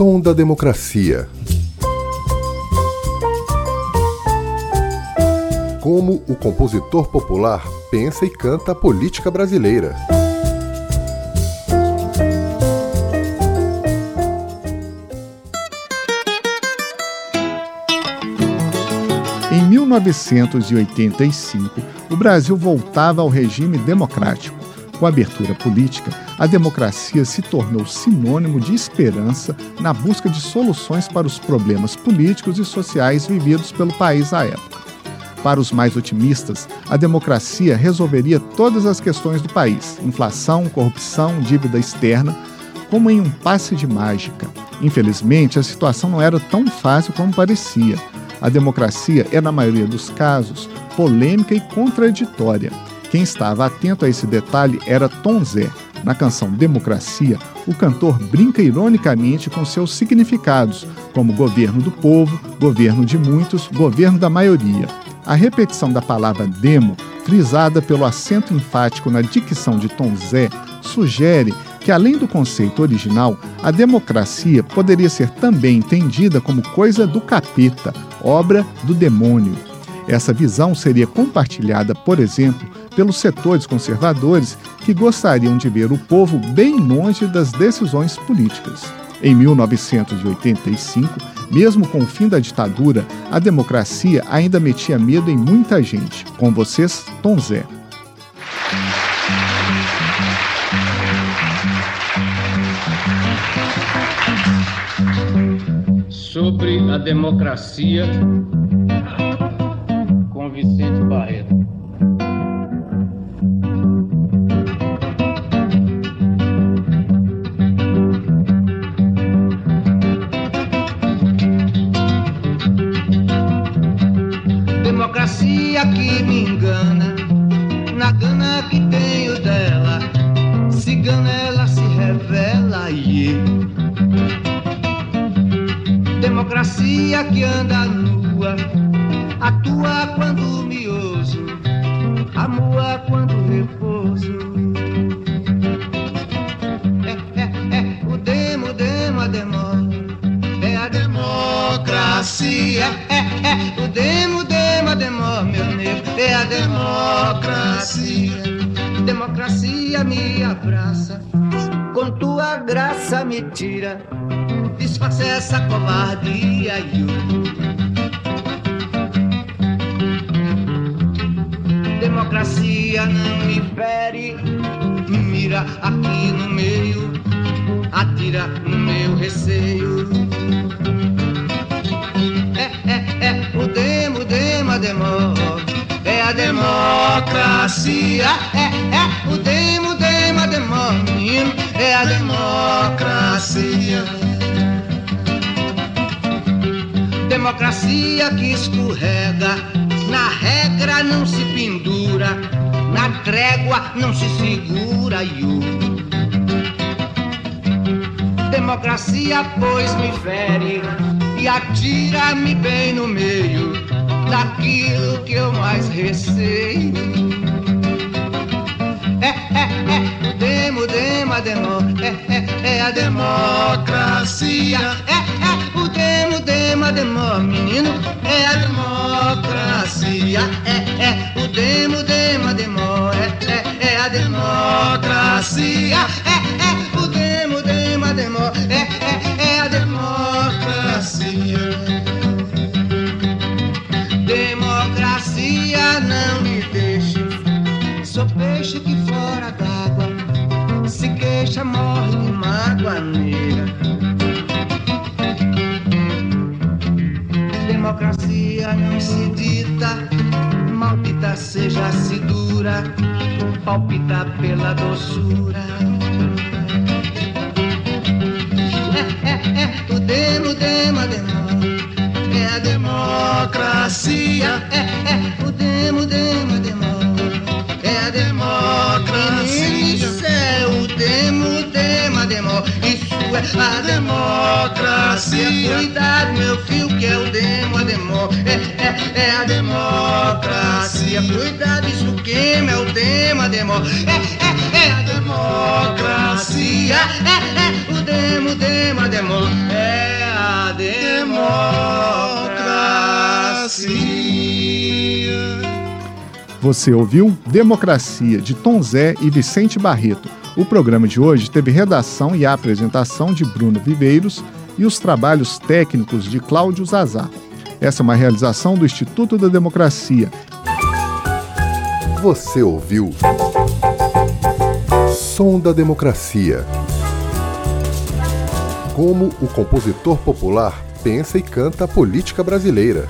som da democracia. Como o compositor popular pensa e canta a política brasileira. Em 1985, o Brasil voltava ao regime democrático. Com a abertura política, a democracia se tornou sinônimo de esperança na busca de soluções para os problemas políticos e sociais vividos pelo país à época. Para os mais otimistas, a democracia resolveria todas as questões do país: inflação, corrupção, dívida externa, como em um passe de mágica. Infelizmente, a situação não era tão fácil como parecia. A democracia é, na maioria dos casos, polêmica e contraditória. Quem estava atento a esse detalhe era Tom Zé. Na canção Democracia, o cantor brinca ironicamente com seus significados, como governo do povo, governo de muitos, governo da maioria. A repetição da palavra demo, frisada pelo acento enfático na dicção de Tom Zé, sugere que, além do conceito original, a democracia poderia ser também entendida como coisa do capeta, obra do demônio. Essa visão seria compartilhada, por exemplo, pelos setores conservadores que gostariam de ver o povo bem longe das decisões políticas. Em 1985, mesmo com o fim da ditadura, a democracia ainda metia medo em muita gente. Com vocês, Tom Zé. Sobre a democracia, com Vicente Barreto. Que me engana, na gana que tenho dela, cigana ela se revela, yeah. Democracia que anda nua, atua quando me ouso, amua quando repouso. É, é, é, o demo, demo, é a democracia, é, é, o demo, demo, meu é a democracia. Democracia me abraça, com tua graça me tira, desfaça essa covardia. Democracia não me fere, mira aqui no meio, atira no meu receio. Democracia. É, é, o demo, demo, demo, menino, é a democracia. Democracia que escorrega, na regra não se pendura, na trégua não se segura, you. Democracia, pois me fere e atira-me bem no meio daquilo que eu mais receio. É, é, é, demo, demo, a demo, é, é, é a democracia. É, é, o demo, demo, demo, menino, é a democracia. É, é, o demo, demo, demo, é, é, é a democracia. Democracia não me deixe, sou peixe que fora d'água se queixa, morre de mágoa negra. Democracia não se dita, maldita seja se dura, palpita pela doçura. a democracia. Cuidado, meu filho, que é o demo, a demo, é, é, é a democracia. Cuidado, isso queima, é o demo, a demo, é, é é a democracia. É, é, o demo, demo, demo, é a democracia. Você ouviu Democracia de Tom Zé e Vicente Barreto o programa de hoje teve redação e apresentação de Bruno Viveiros e os trabalhos técnicos de Cláudio Zazá. Essa é uma realização do Instituto da Democracia. Você ouviu Som da Democracia. Como o compositor popular pensa e canta a política brasileira.